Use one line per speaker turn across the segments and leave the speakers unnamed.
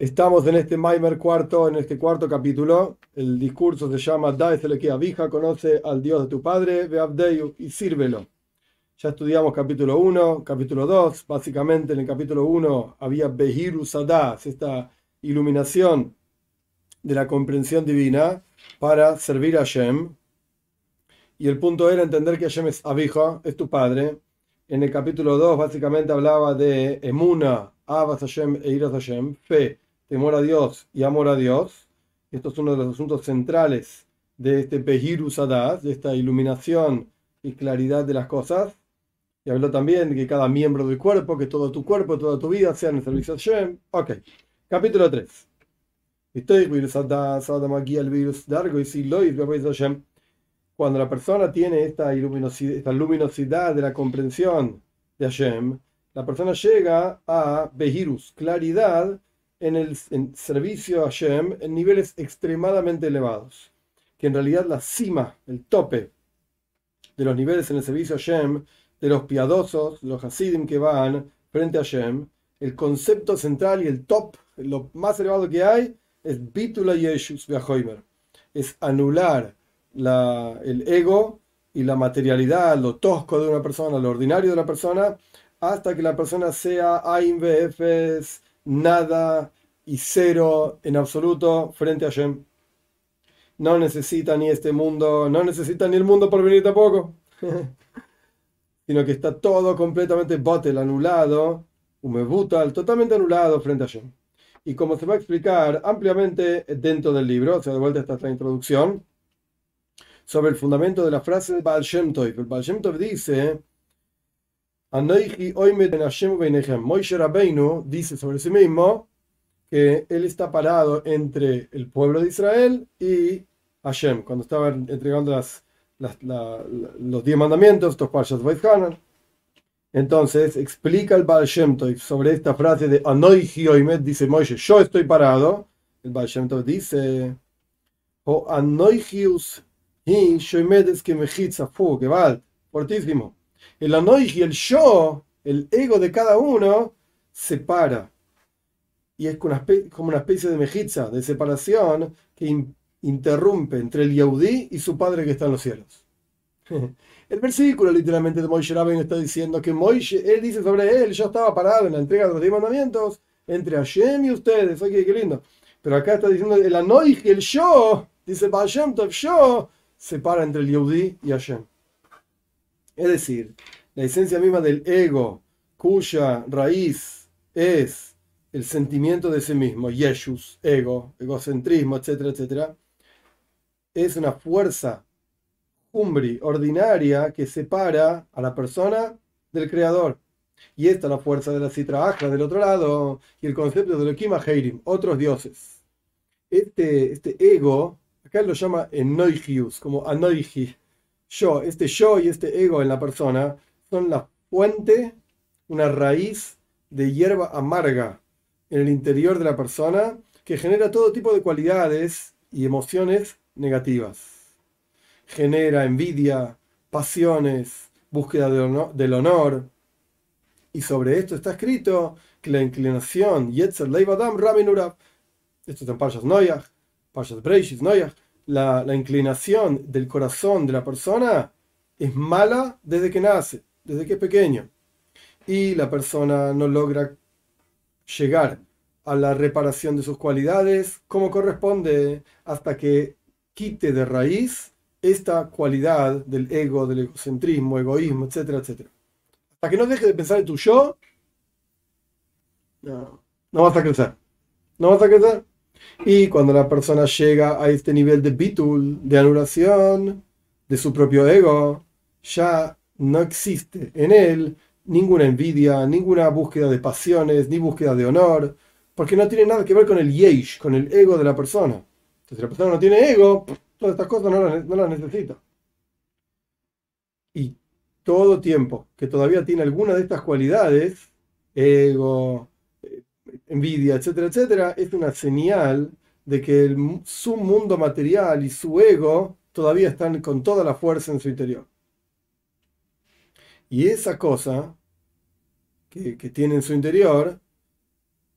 Estamos en este Maimer cuarto, en este cuarto capítulo. El discurso se llama que Abija, conoce al Dios de tu padre, ve Abdeyu y sírvelo. Ya estudiamos capítulo 1, capítulo 2. Básicamente en el capítulo 1 había Behiru Sadas, esta iluminación de la comprensión divina para servir a Hashem. Y el punto era entender que Hashem es Abija, es tu padre. En el capítulo 2 básicamente hablaba de Emuna, Abbas Hashem e Iras Hashem, fe temor a Dios y amor a Dios. Esto es uno de los asuntos centrales de este Pehirus de esta iluminación y claridad de las cosas. Y habló también de que cada miembro del cuerpo, que todo tu cuerpo, toda tu vida sea en el servicio de Hashem. Ok, capítulo 3. Cuando la persona tiene esta luminosidad, esta luminosidad de la comprensión de Hashem, la persona llega a Behirus, claridad en el servicio a Hashem en niveles extremadamente elevados. Que en realidad la cima, el tope de los niveles en el servicio a Hashem, de los piadosos, los Hasidim que van frente a Hashem, el concepto central y el top, lo más elevado que hay, es Bitula Yeshus Beahoimer. Es anular la, el ego y la materialidad, lo tosco de una persona, lo ordinario de la persona, hasta que la persona sea Ain nada y cero en absoluto frente a Shem. No necesita ni este mundo, no necesita ni el mundo por venir tampoco, sino que está todo completamente botel, anulado, umebutal, totalmente anulado frente a Shem. Y como se va a explicar ampliamente dentro del libro, o sea, de vuelta esta introducción, sobre el fundamento de la frase de Baal Shem Tov. El Baal Shem Tov dice, Moishe Rabbeinu dice sobre sí mismo que él está parado entre el pueblo de Israel y Hashem, cuando estaba entregando las, los diez mandamientos, estos Parshas Hanan. Entonces explica el Baal Shem Tov sobre esta frase de Anoihi Oimet, dice Moishe, yo estoy parado. El Baal Shem Tov dice, o Anoihius hi Shoimet que mejitza fu, que va, fortísimo. El Anoihi, el yo, el ego de cada uno, se para y es como una especie de mejitza, de separación que interrumpe entre el Yaudí y su padre que está en los cielos. El versículo literalmente de Moishe Rabbein está diciendo que Moishe, él dice sobre él, yo estaba parado en la entrega de los diez mandamientos entre Hashem y ustedes, oye, qué lindo. Pero acá está diciendo el Anoij, el yo, dice Hashem yo, separa entre el Yehudi y Hashem. Es decir, la esencia misma del ego, cuya raíz es el sentimiento de sí mismo, yeshus, ego, egocentrismo, etcétera, etcétera, es una fuerza umbri, ordinaria, que separa a la persona del creador. Y esta es la fuerza de la citra del otro lado, y el concepto de lo Kima Heirim, otros dioses. Este, este ego, acá lo llama enoigius, como anoigi, yo, este yo y este ego en la persona son la fuente, una raíz de hierba amarga en el interior de la persona que genera todo tipo de cualidades y emociones negativas. Genera envidia, pasiones, búsqueda del honor. Y sobre esto está escrito que la inclinación, Yetzer Leivadam Raminurab, esto está en Parshas Noyach, Parshas Breishis Noyach, la, inclinación del corazón de la persona es mala desde que nace, desde que es pequeño. Y la persona no logra llegar a la reparación de sus cualidades como corresponde hasta que quite de raíz esta cualidad del ego, del egocentrismo, egoísmo, etcétera, etcétera. Hasta que no deje de pensar en tu yo, no, no vas a crecer. No vas a crecer. Y cuando la persona llega a este nivel de bitul, de anulación de su propio ego, ya no existe en él ninguna envidia, ninguna búsqueda de pasiones, ni búsqueda de honor, porque no tiene nada que ver con el yesh, con el ego de la persona. Entonces, si la persona no tiene ego, todas estas cosas no las, no necesita. Y todo tiempo que todavía tiene alguna de estas cualidades, ego, envidia, etcétera, etcétera, es una señal de que su mundo material y su ego todavía están con toda la fuerza en su interior. Y esa cosa que, tiene en su interior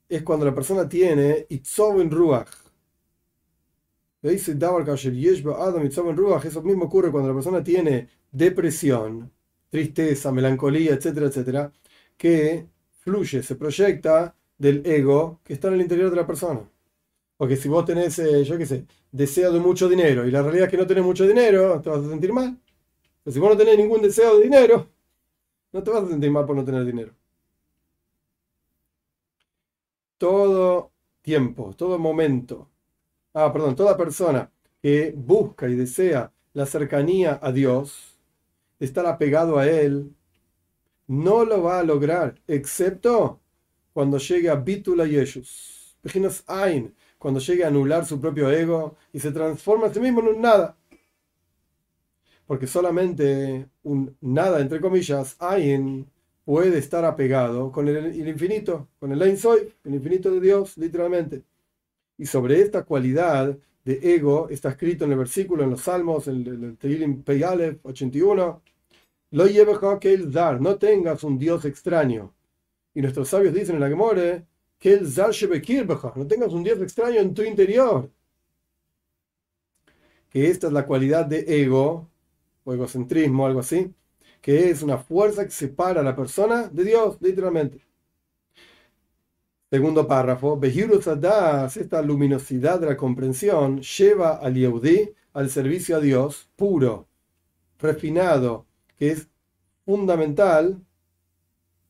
es cuando la persona tiene Itzovin Ruach. Eso mismo ocurre cuando la persona tiene depresión, tristeza, melancolía, etcétera, etcétera, que fluye, se proyecta del ego que está en el interior de la persona. Porque si vos tenés, eh, yo qué sé, deseo de mucho dinero y la realidad es que no tenés mucho dinero, te vas a sentir mal. Pero si vos no tenés ningún deseo de dinero, no te vas a sentir mal por no tener dinero. Todo tiempo, todo momento, ah, perdón, toda persona que busca y desea la cercanía a Dios, estar apegado a Él, no lo va a lograr, excepto cuando llegue a Bitula Yeshus. Ain, cuando llegue a anular su propio ego y se transforma a sí mismo en un nada. Porque solamente un nada, entre comillas, Ain, puede estar apegado con el, infinito, con el Ein Soy, el infinito de Dios, literalmente. Y sobre esta cualidad de ego está escrito en el versículo, en los Salmos, en el Tehilim Peyalev 81, Lo dar, no tengas un Dios extraño. Y nuestros sabios dicen en la Gemore, que el no tengas un Dios extraño en tu interior. Que esta es la cualidad de ego, o egocentrismo, algo así, que es una fuerza que separa a la persona de Dios, literalmente. Segundo párrafo, esta luminosidad de la comprensión lleva al Yehudi al servicio a Dios puro, refinado, que es fundamental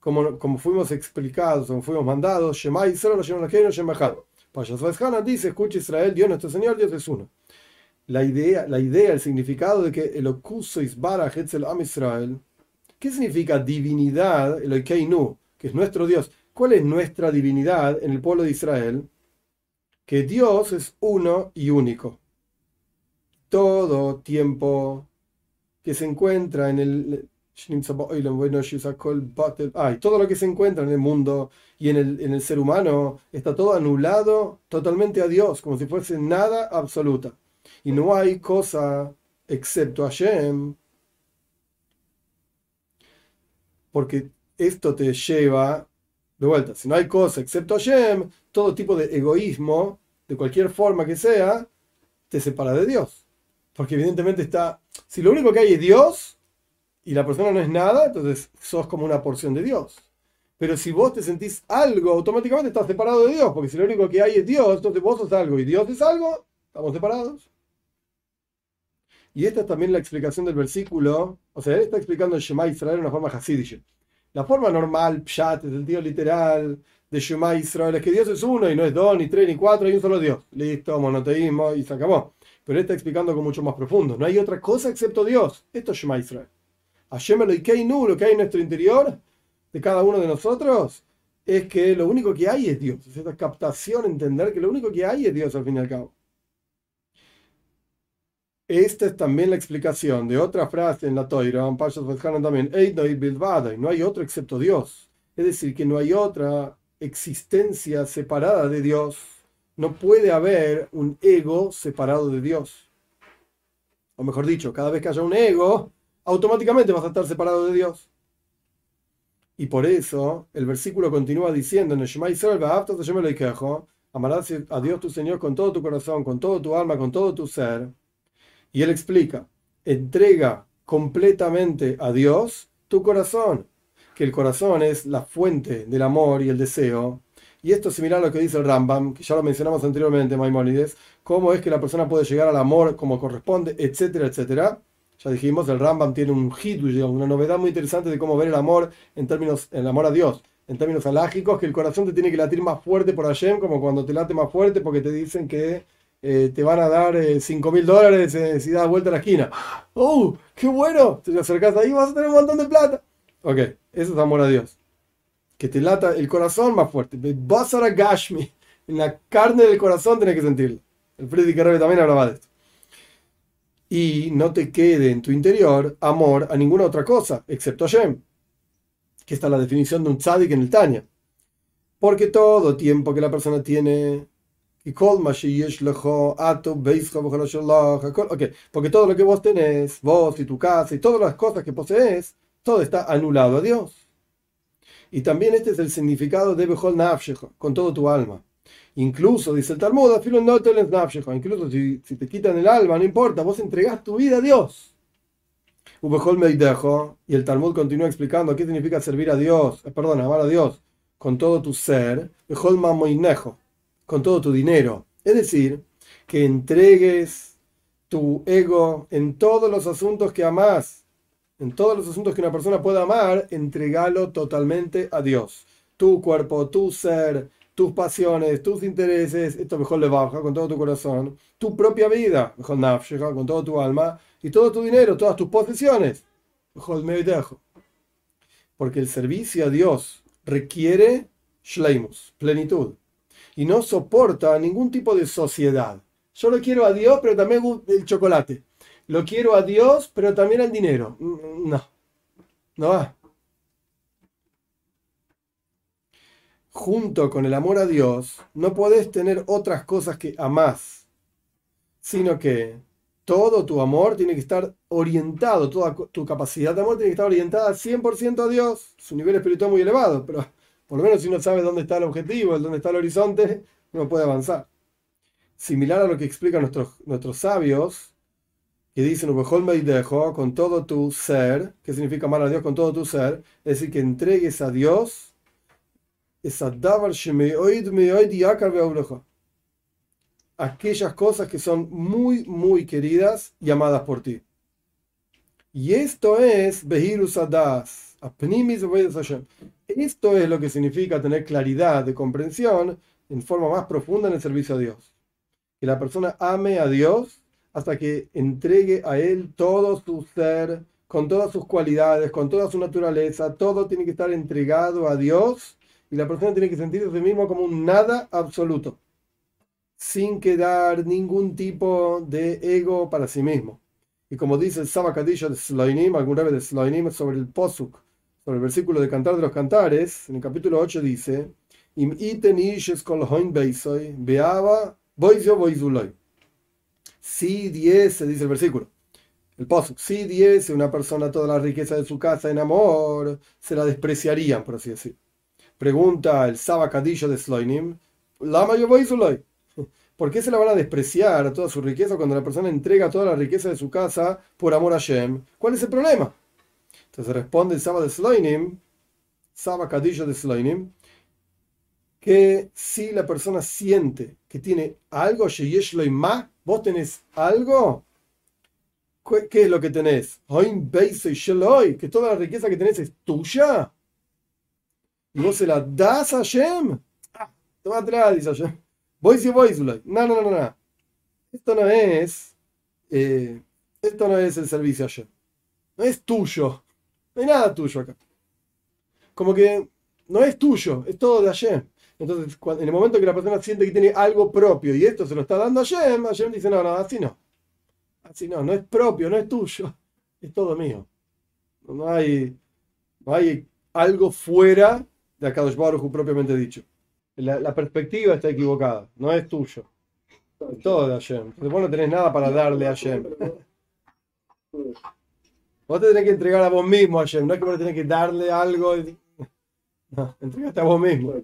como, como fuimos explicados, como fuimos mandados, Shema Israel, Shema dice, escucha Israel, Dios nuestro Señor, Dios es uno. La idea, la idea, el significado de que el Okuso Isbara Hetzel Am Israel, ¿qué significa divinidad, el Keinu, que es nuestro Dios? ¿Cuál es nuestra divinidad en el pueblo de Israel? Que Dios es uno y único. Todo tiempo que se encuentra en el, todo lo que se encuentra en el mundo y en el, en el ser humano está todo anulado totalmente a Dios, como si fuese nada absoluta. Y no hay cosa excepto Hashem, porque esto te lleva de vuelta. Si no hay cosa excepto Hashem, todo tipo de egoísmo, de cualquier forma que sea, te separa de Dios. Porque evidentemente está, si lo único que hay es Dios, y la persona no es nada, entonces sos como una porción de Dios. Pero si vos te sentís algo, automáticamente estás separado de Dios, porque si lo único que hay es Dios, entonces vos sos algo y Dios es algo, estamos separados. Y esta es también la explicación del versículo, o sea, él está explicando el Shema Israel de una forma hasidish. La forma normal, pshat, el sentido literal de Shema Israel es que Dios es uno y no es dos, ni tres, ni cuatro, hay un solo Dios. Listo, monoteísmo y se acabó. Pero él está explicando con mucho más profundo. No hay otra cosa excepto Dios. Esto es Shema Israel. Hashem Eloikeinu, lo que hay en nuestro interior, de cada uno de nosotros, es que lo único que hay es Dios. Es esta captación, entender que lo único que hay es Dios al fin y al cabo. Esta es también la explicación de otra frase en la Toira, en también, no hay otro excepto Dios. Es decir, que no hay otra existencia separada de Dios. No puede haber un ego separado de Dios. O mejor dicho, cada vez que haya un ego, automáticamente vas a estar separado de Dios. Y por eso el versículo continúa diciendo amarás a Dios tu Señor con todo tu corazón, con todo tu alma, con todo tu ser. Y él explica, entrega completamente a Dios tu corazón, que el corazón es la fuente del amor y el deseo. Y esto es similar a lo que dice el Rambam, que ya lo mencionamos anteriormente, Maimónides, cómo es que la persona puede llegar al amor como corresponde, etcétera, etcétera. Ya dijimos, el Rambam tiene un hidush, una novedad muy interesante de cómo ver el amor en términos, el amor a Dios, en términos alágicos, que el corazón te tiene que latir más fuerte por Hashem, como cuando te late más fuerte porque te dicen que eh, te van a dar 5 eh, mil dólares eh, si das vuelta a la esquina. ¡Oh, qué bueno! Te acercas ahí vas a tener un montón de plata. Ok, eso es amor a Dios. Que te lata el corazón más fuerte. Basara Gashmi. En la carne del corazón tenés que sentirlo. El Freddy Carrera también hablaba de esto y no te quede en tu interior amor a ninguna otra cosa, excepto a Shem, que está la definición de un tzadik en el Tanya. Porque todo tiempo que la persona tiene, porque todo lo que vos tenés, vos y tu casa y todas las cosas que posees, todo está anulado a Dios. Y también este es el significado de Behol Nafshecho, con todo tu alma. Incluso, dice el Talmud, incluso si, si te quitan el alma, no importa, vos entregás tu vida a Dios. Y el Talmud continúa explicando qué significa servir a Dios, eh, perdón, amar a Dios con todo tu ser, con todo tu dinero. Es decir, que entregues tu ego en todos los asuntos que amas, en todos los asuntos que una persona pueda amar, entregalo totalmente a Dios. Tu cuerpo, tu ser, tus pasiones, tus intereses, esto mejor le baja con todo tu corazón, tu propia vida, mejor nafshecha, con todo tu alma, y todo tu dinero, todas tus posesiones, mejor me dejo. Porque el servicio a Dios requiere shleimus, plenitud, y no soporta ningún tipo de sociedad. Yo lo quiero a Dios, pero también el chocolate. Lo quiero a Dios, pero también el dinero. Mm, no, no va. Junto con el amor a Dios, no podés tener otras cosas que amás, sino que todo tu amor tiene que estar orientado, toda tu capacidad de amor tiene que estar orientada 100% a Dios. Su nivel espiritual muy elevado, pero por lo menos si uno sabe dónde está el objetivo, dónde está el horizonte, uno puede avanzar. Similar a lo que explican nuestros, nuestros sabios, que dicen, con todo tu ser, que significa amar a Dios con todo tu ser, es decir, que entregues a Dios aquellas cosas que son muy, muy queridas y amadas por ti. Y esto es Behirus Adas, Esto es lo que significa tener claridad de comprensión en forma más profunda en el servicio a Dios. Que la persona ame a Dios hasta que entregue a Él todo su ser, con todas sus cualidades, con toda su naturaleza, todo tiene que estar entregado a Dios y la persona tiene que sentirse a sí mismo como un nada absoluto, sin quedar ningún tipo de ego para sí mismo. Y como dice el Saba de Sloinim, algún rebe de Sloinim, sobre el Posuk, sobre el versículo de Cantar de los Cantares, en el capítulo 8 dice: Im iten kol beaba Si diese, dice el versículo, el Posuk, si diese una persona toda la riqueza de su casa en amor, se la despreciarían, por así decirlo. Pregunta el Saba Kadisha de Sloinim, Lama ¿Por qué se la van a despreciar toda su riqueza cuando la persona entrega toda la riqueza de su casa por amor a Shem? ¿Cuál es el problema? Entonces responde el Saba de Sloinim, Saba Kadisha de Sloinim, que si la persona siente que tiene algo, vos tenés algo, ¿qué es lo que tenés? Que toda la riqueza que tenés es tuya y vos se la das a Hashem. Ah, atrás, dice Hashem. Voy si voy, No, no, no, no. Esto no es. Eh, esto no es el servicio a Hashem. No es tuyo. No hay nada tuyo acá. Como que no es tuyo, es todo de Hashem. Entonces, en el momento que la persona siente que tiene algo propio y esto se lo está dando a Hashem, Hashem dice: No, no, así no. Así no, no es propio, no es tuyo. Es todo mío. No hay, no hay algo fuera de Akadosh Baruj propiamente dicho. La, perspectiva está equivocada, no es tuyo. Es todo de Hashem. Vos no tenés nada para darle a Hashem. Vos te tenés que entregar a vos mismo a Hashem, no es que vos tenés que darle algo. No, entregate a vos mismo.